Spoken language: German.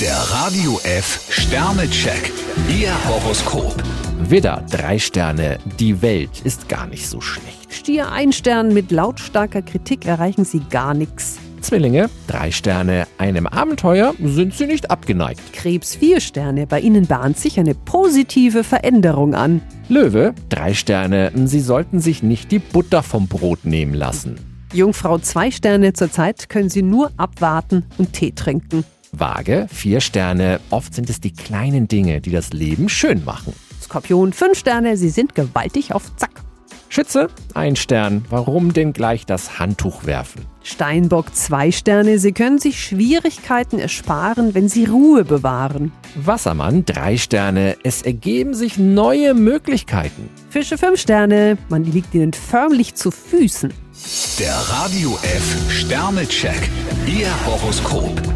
Der Radio F Sternecheck. Ihr Horoskop. Widder, drei Sterne. Die Welt ist gar nicht so schlecht. Stier ein Stern, mit lautstarker Kritik erreichen Sie gar nichts. Zwillinge, drei Sterne. Einem Abenteuer sind sie nicht abgeneigt. Krebs vier Sterne, bei Ihnen bahnt sich eine positive Veränderung an. Löwe, drei Sterne. Sie sollten sich nicht die Butter vom Brot nehmen lassen. Jungfrau zwei Sterne, zurzeit können Sie nur abwarten und Tee trinken. Waage, vier Sterne. Oft sind es die kleinen Dinge, die das Leben schön machen. Skorpion fünf Sterne, Sie sind gewaltig auf Zack. Schütze, ein Stern. Warum denn gleich das Handtuch werfen? Steinbock zwei Sterne, Sie können sich Schwierigkeiten ersparen, wenn Sie Ruhe bewahren. Wassermann, drei Sterne. Es ergeben sich neue Möglichkeiten. Fische fünf Sterne, man liegt Ihnen förmlich zu Füßen. Der Radio F Sternecheck. Ihr Horoskop.